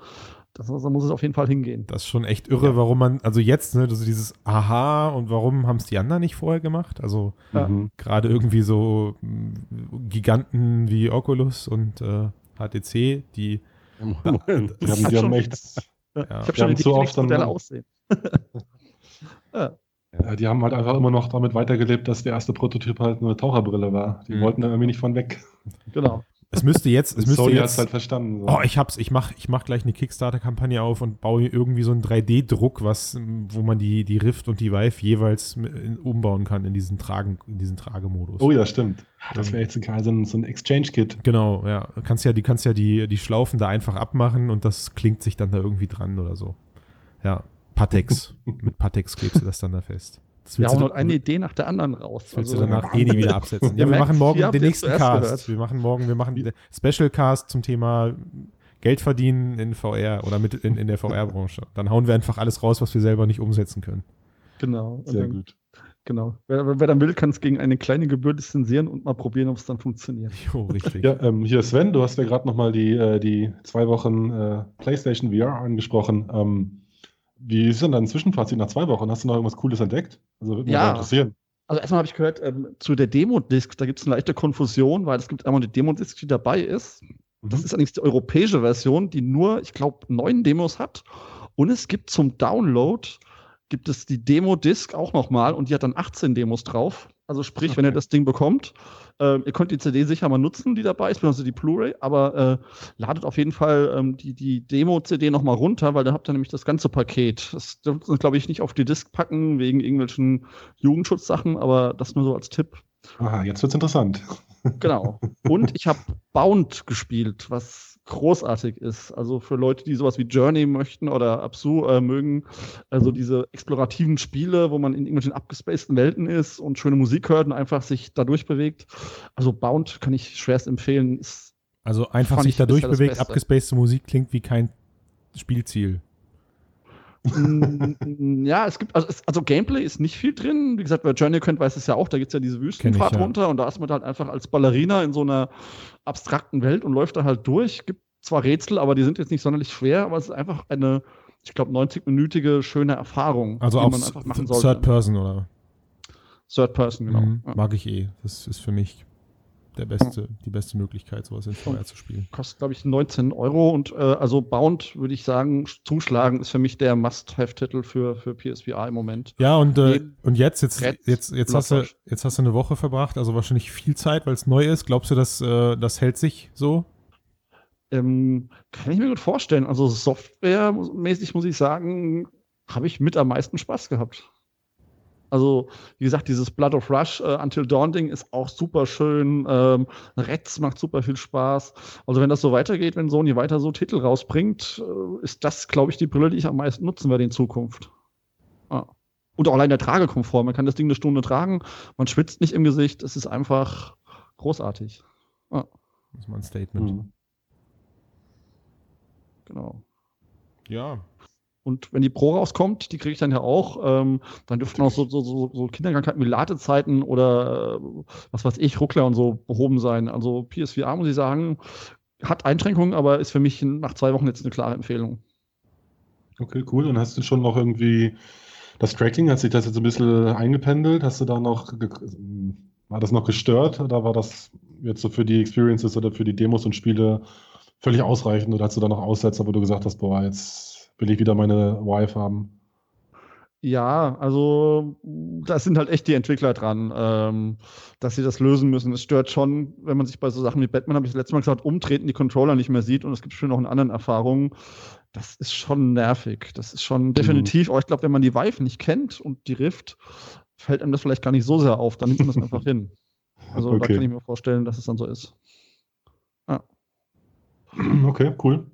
das, da muss es auf jeden Fall hingehen. Das ist schon echt irre, ja. warum man, also jetzt, ne, also dieses Aha und warum haben es die anderen nicht vorher gemacht? Also ja. gerade irgendwie so mm, Giganten wie Oculus und äh, HTC, die, da, die haben, die haben echt, ja. ich habe schon die zu oft dann, aussehen. ja. Ja, die haben halt einfach immer noch damit weitergelebt, dass der erste Prototyp halt eine Taucherbrille war. Die mhm. wollten da irgendwie nicht von weg. Genau. Es müsste jetzt, es müsste Sony jetzt. halt verstanden. So. Oh, ich hab's, ich mach, ich mach gleich eine Kickstarter-Kampagne auf und baue irgendwie so einen 3D-Druck, was, wo man die, die Rift und die Vive jeweils umbauen kann in diesen Tragen, in diesen Tragemodus. Oh ja, stimmt. Das wäre jetzt ein, so ein, so ein Exchange-Kit. Genau, ja. Du kannst ja, die kannst ja die, die Schlaufen da einfach abmachen und das klingt sich dann da irgendwie dran oder so. Ja. Patex. Mit Patex klebst du das dann da fest. Das wir hauen noch eine Idee nach der anderen raus. Das willst also, du danach eh nie wieder absetzen. Ja, wir machen morgen den nächsten Cast. Gehört. Wir machen morgen, wir machen Special Cast zum Thema Geld verdienen in VR oder mit in, in der VR-Branche. Dann hauen wir einfach alles raus, was wir selber nicht umsetzen können. Genau. Sehr dann, gut. Genau. Wer, wer, dann will, kann es gegen eine kleine Gebühr lizenzieren und mal probieren, ob es dann funktioniert. Jo, richtig. ja, ähm, hier Sven, du hast ja gerade nochmal die, äh, die zwei Wochen äh, PlayStation VR angesprochen. Ähm, wie ist denn dein Zwischenfazit nach zwei Wochen? Hast du noch irgendwas Cooles entdeckt? Also würde mich ja. interessieren. Also erstmal habe ich gehört, ähm, zu der Demo-Disc, da gibt es eine leichte Konfusion, weil es gibt einmal eine Demo-Disc, die dabei ist. Mhm. Das ist allerdings die europäische Version, die nur, ich glaube, neun Demos hat. Und es gibt zum Download, gibt es die Demo-Disc auch nochmal und die hat dann 18 Demos drauf. Also sprich, okay. wenn ihr das Ding bekommt, äh, ihr könnt die CD sicher mal nutzen, die dabei ist, also die Blu-ray, aber äh, ladet auf jeden Fall ähm, die, die Demo-CD nochmal runter, weil da habt ihr nämlich das ganze Paket. Das dürft ihr, glaube ich, nicht auf die Disc packen, wegen irgendwelchen Jugendschutzsachen, aber das nur so als Tipp. Aha, jetzt wird's interessant. Genau. Und ich habe Bound gespielt, was großartig ist. Also für Leute, die sowas wie Journey möchten oder Absu äh, mögen, also diese explorativen Spiele, wo man in irgendwelchen abgespaceden Welten ist und schöne Musik hört und einfach sich dadurch bewegt. Also Bound kann ich schwerst empfehlen. Ist, also einfach sich dadurch bewegt, abgespacede Musik klingt wie kein Spielziel. Mm, ja, es gibt, also, es, also, Gameplay ist nicht viel drin. Wie gesagt, wer Journey kennt, weiß es ja auch, da gibt es ja diese Wüstenfahrt ich, ja. runter und da ist man halt einfach als Ballerina in so einer abstrakten Welt und läuft da halt durch. Gibt zwar Rätsel, aber die sind jetzt nicht sonderlich schwer, aber es ist einfach eine, ich glaube, 90-minütige schöne Erfahrung, also die man einfach machen sollte. Third Person, oder? Third Person, genau. Mhm, ja. Mag ich eh. Das ist für mich der beste, die beste Möglichkeit, sowas in VR zu spielen. Kostet, glaube ich, 19 Euro und äh, also Bound, würde ich sagen, zuschlagen ist für mich der Must-Have-Titel für, für PSVR im Moment. Ja, und, äh, und jetzt, jetzt, jetzt, jetzt, hast du, jetzt hast du eine Woche verbracht, also wahrscheinlich viel Zeit, weil es neu ist. Glaubst du, dass äh, das hält sich so? Ähm, kann ich mir gut vorstellen. Also softwaremäßig muss ich sagen, habe ich mit am meisten Spaß gehabt. Also, wie gesagt, dieses Blood of Rush äh, Until Dawn Ding ist auch super schön. Ähm, Reds macht super viel Spaß. Also, wenn das so weitergeht, wenn Sony weiter so Titel rausbringt, äh, ist das, glaube ich, die Brille, die ich am meisten nutzen werde in Zukunft. Ah. Und auch allein der Tragekomfort. Man kann das Ding eine Stunde tragen, man schwitzt nicht im Gesicht. Es ist einfach großartig. Ah. Das ist mal ein Statement. Mhm. Genau. Ja, und wenn die Pro rauskommt, die kriege ich dann ja auch, ähm, dann dürften auch so, so, so, so Kinderkrankheiten wie Ladezeiten oder äh, was weiß ich, Ruckler und so behoben sein. Also PSVR, muss ich sagen, hat Einschränkungen, aber ist für mich nach zwei Wochen jetzt eine klare Empfehlung. Okay, cool. Und hast du schon noch irgendwie das Tracking, hat sich das jetzt ein bisschen eingependelt? Hast du da noch, war das noch gestört oder war das jetzt so für die Experiences oder für die Demos und Spiele völlig ausreichend oder hast du da noch Aussetzer, wo du gesagt hast, boah, jetzt will ich wieder meine Wife haben. Ja, also da sind halt echt die Entwickler dran, ähm, dass sie das lösen müssen. Es stört schon, wenn man sich bei so Sachen wie Batman, habe ich das letzte Mal gesagt, umtreten, die Controller nicht mehr sieht und es gibt schon noch in anderen Erfahrungen. Das ist schon nervig. Das ist schon mhm. definitiv, mhm. aber ich glaube, wenn man die Vive nicht kennt und die Rift, fällt einem das vielleicht gar nicht so sehr auf. Dann nimmt man das einfach hin. Also okay. da kann ich mir vorstellen, dass es dann so ist. Ja. Okay, cool.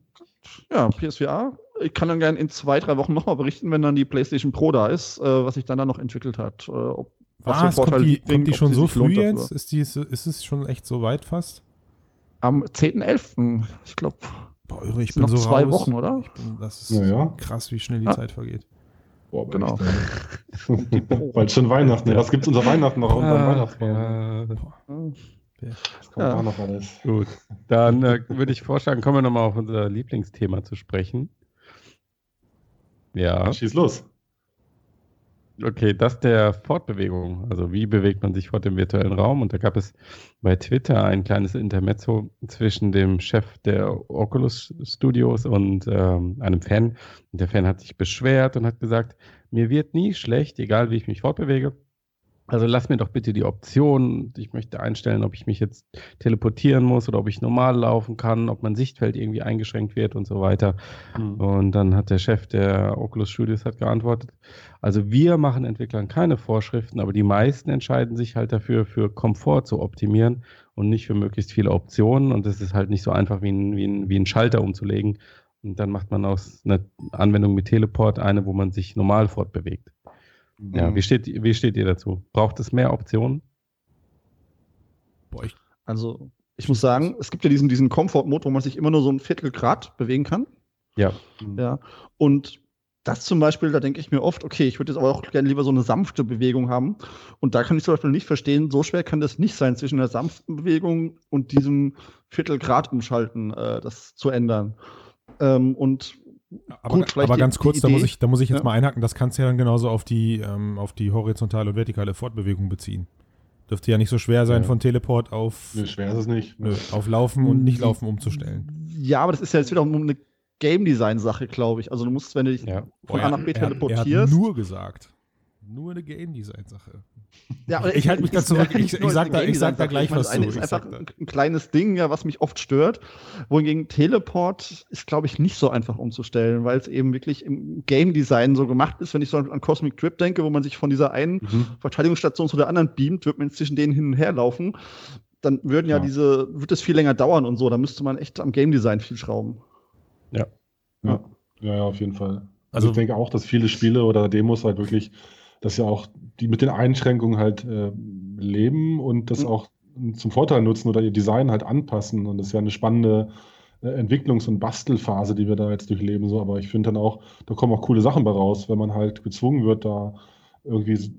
Ja, PSVR ich kann dann gerne in zwei, drei Wochen nochmal berichten, wenn dann die PlayStation Pro da ist, äh, was sich dann da noch entwickelt hat. Äh, ob Was? Kommt die, kommt die schon so früh jetzt? Ist, die, ist es schon echt so weit fast? Am 10.11. Ich glaube. Boah, ich bin noch so zwei raus. Wochen, oder? Bin, das ist ja, ja. krass, wie schnell die ja. Zeit vergeht. Boah, genau. Weil schon Weihnachten. Was gibt es unter Weihnachten noch? Ah, Weihnachtsbaum? Das kommt auch noch alles. Gut. Dann äh, würde ich vorschlagen, kommen wir nochmal auf unser Lieblingsthema zu sprechen. Ja. Schieß los. Okay, das der Fortbewegung. Also wie bewegt man sich fort im virtuellen Raum? Und da gab es bei Twitter ein kleines Intermezzo zwischen dem Chef der Oculus Studios und ähm, einem Fan. Und der Fan hat sich beschwert und hat gesagt, mir wird nie schlecht, egal wie ich mich fortbewege. Also lass mir doch bitte die Option. Ich möchte einstellen, ob ich mich jetzt teleportieren muss oder ob ich normal laufen kann, ob mein Sichtfeld irgendwie eingeschränkt wird und so weiter. Mhm. Und dann hat der Chef der Oculus Studios hat geantwortet, also wir machen Entwicklern keine Vorschriften, aber die meisten entscheiden sich halt dafür, für Komfort zu optimieren und nicht für möglichst viele Optionen. Und es ist halt nicht so einfach wie ein, wie ein, wie ein Schalter umzulegen. Und dann macht man aus einer Anwendung mit Teleport eine, wo man sich normal fortbewegt. Ja, mhm. wie steht, wie steht ihr dazu? Braucht es mehr Optionen? Boah, ich, also ich muss sagen, es gibt ja diesen, diesen Comfort-Mode, wo man sich immer nur so ein Viertelgrad bewegen kann. Ja. Ja. Und das zum Beispiel, da denke ich mir oft, okay, ich würde jetzt aber auch gerne lieber so eine sanfte Bewegung haben. Und da kann ich zum Beispiel nicht verstehen, so schwer kann das nicht sein, zwischen der sanften Bewegung und diesem Viertelgrad umschalten, äh, das zu ändern. Ähm, und aber, Gut, aber ganz die, kurz, die da, muss ich, da muss ich jetzt ja. mal einhaken, das kannst du ja dann genauso auf die, ähm, auf die horizontale und vertikale Fortbewegung beziehen. Dürfte ja nicht so schwer sein, ja. von Teleport auf, nee, schwer ist es nicht. Nö, auf Laufen und nicht Laufen umzustellen. Ja, aber das ist ja jetzt wieder eine Game Design Sache, glaube ich. Also du musst, wenn du dich ja. von A nach B teleportierst. Er hat nur gesagt. Nur eine Game Design Sache. Ja, ich, ich halte mich da zurück. Ich, ich sag, da, ich sag da gleich was zu. Das ist einfach ein, ein kleines Ding, ja, was mich oft stört. Wohingegen Teleport ist, glaube ich, nicht so einfach umzustellen, weil es eben wirklich im Game Design so gemacht ist. Wenn ich so an Cosmic Trip denke, wo man sich von dieser einen mhm. Verteidigungsstation zu der anderen beamt, wird man zwischen denen hin und her laufen. Dann würden ja, ja diese, wird es viel länger dauern und so. Da müsste man echt am Game Design viel schrauben. Ja. Ja, ja, ja auf jeden Fall. Also, also ich denke auch, dass viele Spiele oder Demos halt wirklich dass ja auch die mit den Einschränkungen halt äh, leben und das mhm. auch zum Vorteil nutzen oder ihr Design halt anpassen. Und das ist ja eine spannende äh, Entwicklungs- und Bastelphase, die wir da jetzt durchleben. So. Aber ich finde dann auch, da kommen auch coole Sachen bei raus, wenn man halt gezwungen wird, da irgendwie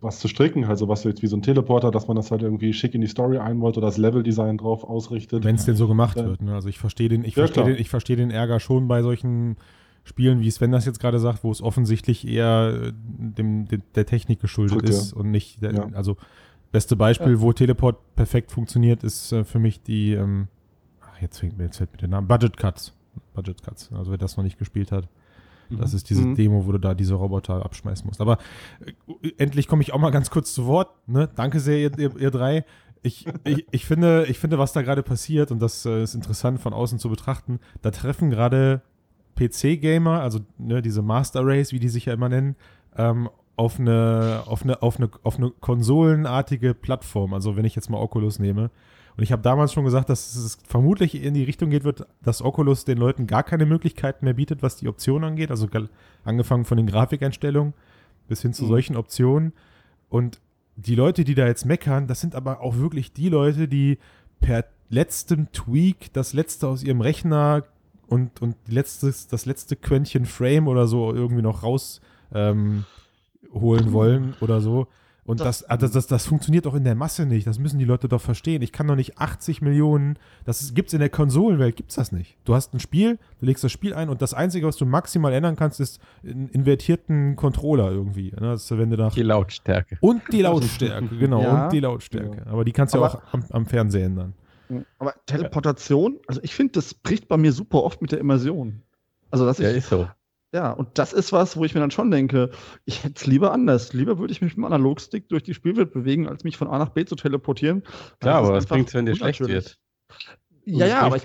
was zu stricken, also was jetzt wie so ein Teleporter, dass man das halt irgendwie schick in die Story einbaut oder das Leveldesign drauf ausrichtet. Wenn es denn so gemacht äh, wird. Ne? Also ich verstehe den, ich ja, verstehe den, ich verstehe den Ärger schon bei solchen Spielen, wie Sven das jetzt gerade sagt, wo es offensichtlich eher äh, dem, dem der Technik geschuldet Gut, ist ja. und nicht, der, ja. also beste Beispiel, ja. wo Teleport perfekt funktioniert, ist äh, für mich die, ähm, ach, jetzt fängt mir, jetzt fällt mir der Name, Budget Cuts. Budget Cuts, also wer das noch nicht gespielt hat. Das mhm. ist diese mhm. Demo, wo du da diese Roboter abschmeißen musst. Aber äh, endlich komme ich auch mal ganz kurz zu Wort. Ne? Danke sehr, ihr, ihr, ihr drei. Ich, ich, ich, finde, ich finde, was da gerade passiert, und das äh, ist interessant von außen zu betrachten, da treffen gerade PC-Gamer, also ne, diese Master Race, wie die sich ja immer nennen, ähm, auf eine, auf eine, auf eine, auf eine konsolenartige Plattform. Also wenn ich jetzt mal Oculus nehme. Und ich habe damals schon gesagt, dass es vermutlich in die Richtung geht wird, dass Oculus den Leuten gar keine Möglichkeiten mehr bietet, was die Optionen angeht. Also angefangen von den Grafikeinstellungen bis hin zu mhm. solchen Optionen. Und die Leute, die da jetzt meckern, das sind aber auch wirklich die Leute, die per letztem Tweak das letzte aus ihrem Rechner und, und letztes, das letzte Quäntchen Frame oder so irgendwie noch rausholen ähm, wollen oder so. Und das, das, das, das, das, funktioniert doch in der Masse nicht. Das müssen die Leute doch verstehen. Ich kann doch nicht 80 Millionen, das gibt es in der Konsolenwelt, gibt es das nicht. Du hast ein Spiel, du legst das Spiel ein und das Einzige, was du maximal ändern kannst, ist einen invertierten Controller irgendwie. Ne? Das, wenn du nach die Lautstärke. Und die Lautstärke, genau. Ja. Und die Lautstärke. Aber die kannst du ja auch am, am Fernseher ändern. Aber Teleportation, also ich finde, das bricht bei mir super oft mit der Immersion. Also, dass ich. Ja, ist so. Ja, und das ist was, wo ich mir dann schon denke, ich hätte es lieber anders. Lieber würde ich mich mit dem Analogstick durch die Spielwelt bewegen, als mich von A nach B zu teleportieren. Klar, aber was bringt es, wenn dir schlecht wird? Ja, ja, aber ich.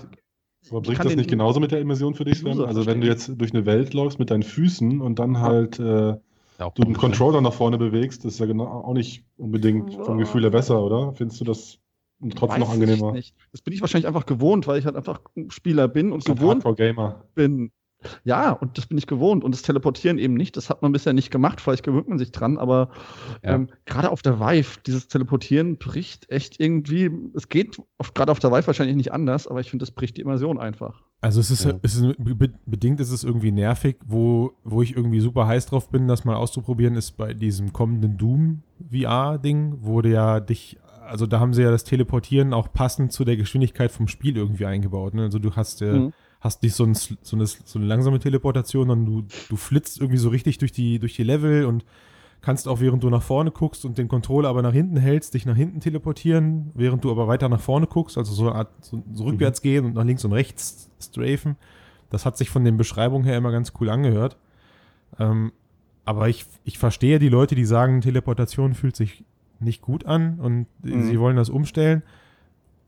Aber bringt das nicht genauso mit der Immersion für dich, Sven? Also, wenn du jetzt durch eine Welt läufst mit deinen Füßen und dann halt äh, ja, du den Controller nach vorne bewegst, das ist ja genau auch nicht unbedingt vom Gefühl her besser, oder? Findest du das und trotzdem noch angenehmer. Das bin ich wahrscheinlich einfach gewohnt, weil ich halt einfach ein Spieler bin und gewohnt Gamer. bin. Ja, und das bin ich gewohnt. Und das Teleportieren eben nicht. Das hat man bisher nicht gemacht. Vielleicht gewöhnt man sich dran. Aber ja. ähm, gerade auf der Vive, dieses Teleportieren bricht echt irgendwie. Es geht gerade auf der Vive wahrscheinlich nicht anders, aber ich finde, das bricht die Immersion einfach. Also es ist, ja. es ist bedingt ist es irgendwie nervig, wo, wo ich irgendwie super heiß drauf bin, das mal auszuprobieren, ist bei diesem kommenden Doom VR-Ding, wo du ja dich, also da haben sie ja das Teleportieren auch passend zu der Geschwindigkeit vom Spiel irgendwie eingebaut. Ne? Also du hast ja. Mhm hast nicht so, ein, so, eine, so eine langsame Teleportation, sondern du, du flitzt irgendwie so richtig durch die, durch die Level und kannst auch, während du nach vorne guckst und den Controller aber nach hinten hältst, dich nach hinten teleportieren, während du aber weiter nach vorne guckst, also so eine Art so, so rückwärts mhm. gehen und nach links und rechts strafen. Das hat sich von den Beschreibungen her immer ganz cool angehört. Ähm, aber ich, ich verstehe die Leute, die sagen, Teleportation fühlt sich nicht gut an und mhm. sie wollen das umstellen.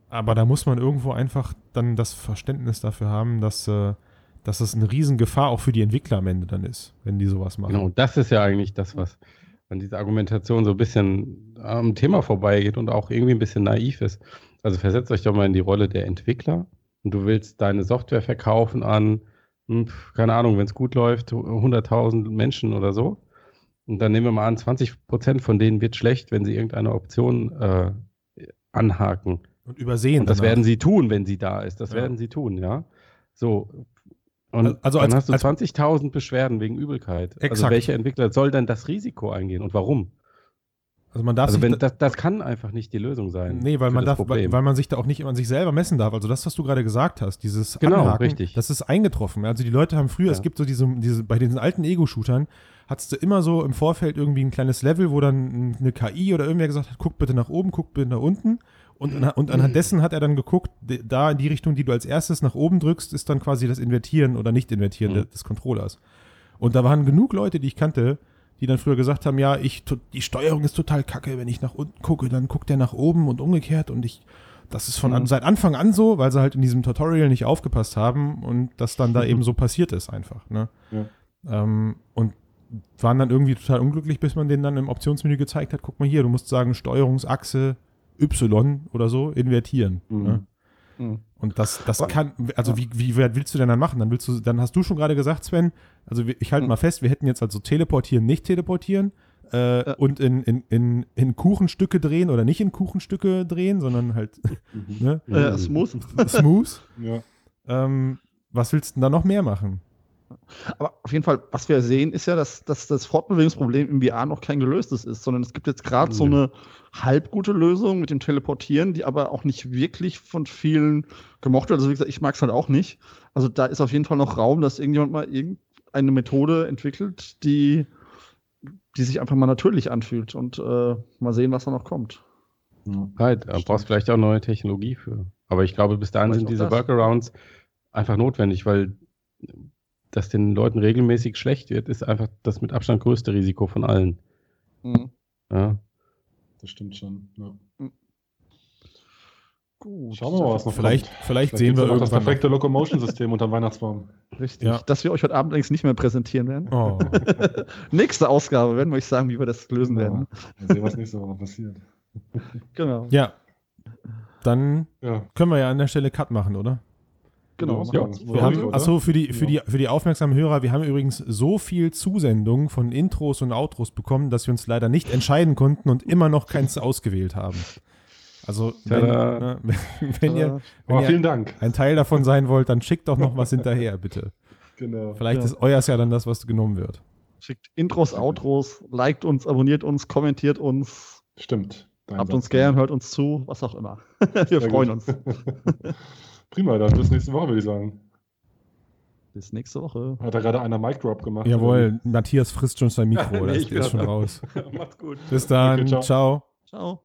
Aber da muss man irgendwo einfach dann das Verständnis dafür haben, dass, äh, dass das eine Riesengefahr auch für die Entwickler am Ende dann ist, wenn die sowas machen. Genau, das ist ja eigentlich das, was an dieser Argumentation so ein bisschen am Thema vorbeigeht und auch irgendwie ein bisschen naiv ist. Also versetzt euch doch mal in die Rolle der Entwickler und du willst deine Software verkaufen an, hm, keine Ahnung, wenn es gut läuft, 100.000 Menschen oder so. Und dann nehmen wir mal an, 20 Prozent von denen wird schlecht, wenn sie irgendeine Option äh, anhaken. Und übersehen. Und das danach. werden sie tun, wenn sie da ist. Das ja. werden sie tun, ja. So. Und also dann als, hast du 20.000 Beschwerden wegen Übelkeit. Also exakt. Also welcher Entwickler soll denn das Risiko eingehen und warum? Also man darf also wenn, das, das kann einfach nicht die Lösung sein. Nee, weil man darf, weil, weil, man sich da auch nicht an sich selber messen darf. Also das, was du gerade gesagt hast, dieses genau, Anhaken, richtig. das ist eingetroffen. Also die Leute haben früher, ja. es gibt so diese, diese bei diesen alten Ego-Shootern, hattest du immer so im Vorfeld irgendwie ein kleines Level, wo dann eine KI oder irgendwer gesagt hat, guck bitte nach oben, guck bitte nach unten. Und, und anhand dessen hat er dann geguckt, da in die Richtung, die du als erstes nach oben drückst, ist dann quasi das Invertieren oder Nicht-Invertieren mhm. des Controllers. Und da waren genug Leute, die ich kannte, die dann früher gesagt haben, ja, ich, die Steuerung ist total kacke, wenn ich nach unten gucke, dann guckt er nach oben und umgekehrt und ich, das ist von mhm. an, seit Anfang an so, weil sie halt in diesem Tutorial nicht aufgepasst haben und das dann da mhm. eben so passiert ist einfach. Ne? Ja. Ähm, und waren dann irgendwie total unglücklich, bis man denen dann im Optionsmenü gezeigt hat, guck mal hier, du musst sagen Steuerungsachse Y oder so invertieren. Mhm. Ne? Mhm. Und das, das kann, also wie, wie willst du denn dann machen? Dann willst du, dann hast du schon gerade gesagt, Sven, also ich halte mhm. mal fest, wir hätten jetzt also teleportieren, nicht teleportieren äh, ja. und in, in, in, in Kuchenstücke drehen oder nicht in Kuchenstücke drehen, sondern halt mhm. ne? äh, smooth. smooth. Ja. Ähm, was willst du denn da noch mehr machen? Aber auf jeden Fall, was wir sehen, ist ja, dass, dass das Fortbewegungsproblem im VR noch kein gelöstes ist, sondern es gibt jetzt gerade so eine halb gute Lösung mit dem Teleportieren, die aber auch nicht wirklich von vielen gemocht wird. Also wie gesagt, ich mag es halt auch nicht. Also da ist auf jeden Fall noch Raum, dass irgendjemand mal irgendeine Methode entwickelt, die, die sich einfach mal natürlich anfühlt und äh, mal sehen, was da noch kommt. Right, da brauchst vielleicht auch neue Technologie für. Aber ich glaube, bis dahin vielleicht sind diese das. Workarounds einfach notwendig, weil dass den Leuten regelmäßig schlecht wird, ist einfach das mit Abstand größte Risiko von allen. Mhm. Ja. Das stimmt schon. Ja. Mhm. Gut. Schauen wir mal, was noch vielleicht, kommt. Vielleicht, vielleicht sehen wir irgendwann das perfekte Locomotion-System unter Weihnachtsbaum. Richtig. Ja. Das wir euch heute Abend allerdings nicht mehr präsentieren werden. Oh. Nächste Ausgabe werden wir euch sagen, wie wir das lösen ja. werden. Mal sehen, was nächste Woche passiert. genau. Ja. Dann ja. können wir ja an der Stelle Cut machen, oder? Genau. Ja, wir haben, achso, für die, für, die, für die aufmerksamen Hörer, wir haben übrigens so viel Zusendungen von Intros und Outros bekommen, dass wir uns leider nicht entscheiden konnten und immer noch keins ausgewählt haben. Also, wenn, ne, wenn ihr, wenn oh, vielen Dank. ein Teil davon sein wollt, dann schickt doch noch was hinterher, bitte. Genau. Vielleicht ja. ist euers ja dann das, was genommen wird. Schickt Intros, Outros, liked uns, abonniert uns, kommentiert uns. Stimmt. Habt uns gern, hört uns zu, was auch immer. wir Sehr freuen gut. uns. Prima, dann bis nächste Woche, würde ich sagen. Bis nächste Woche. Hat da gerade einer Mic Drop gemacht? Jawohl, Matthias frisst schon sein Mikro, nee, das ist schon raus. Macht's gut. Bis dann, okay, ciao. ciao. ciao.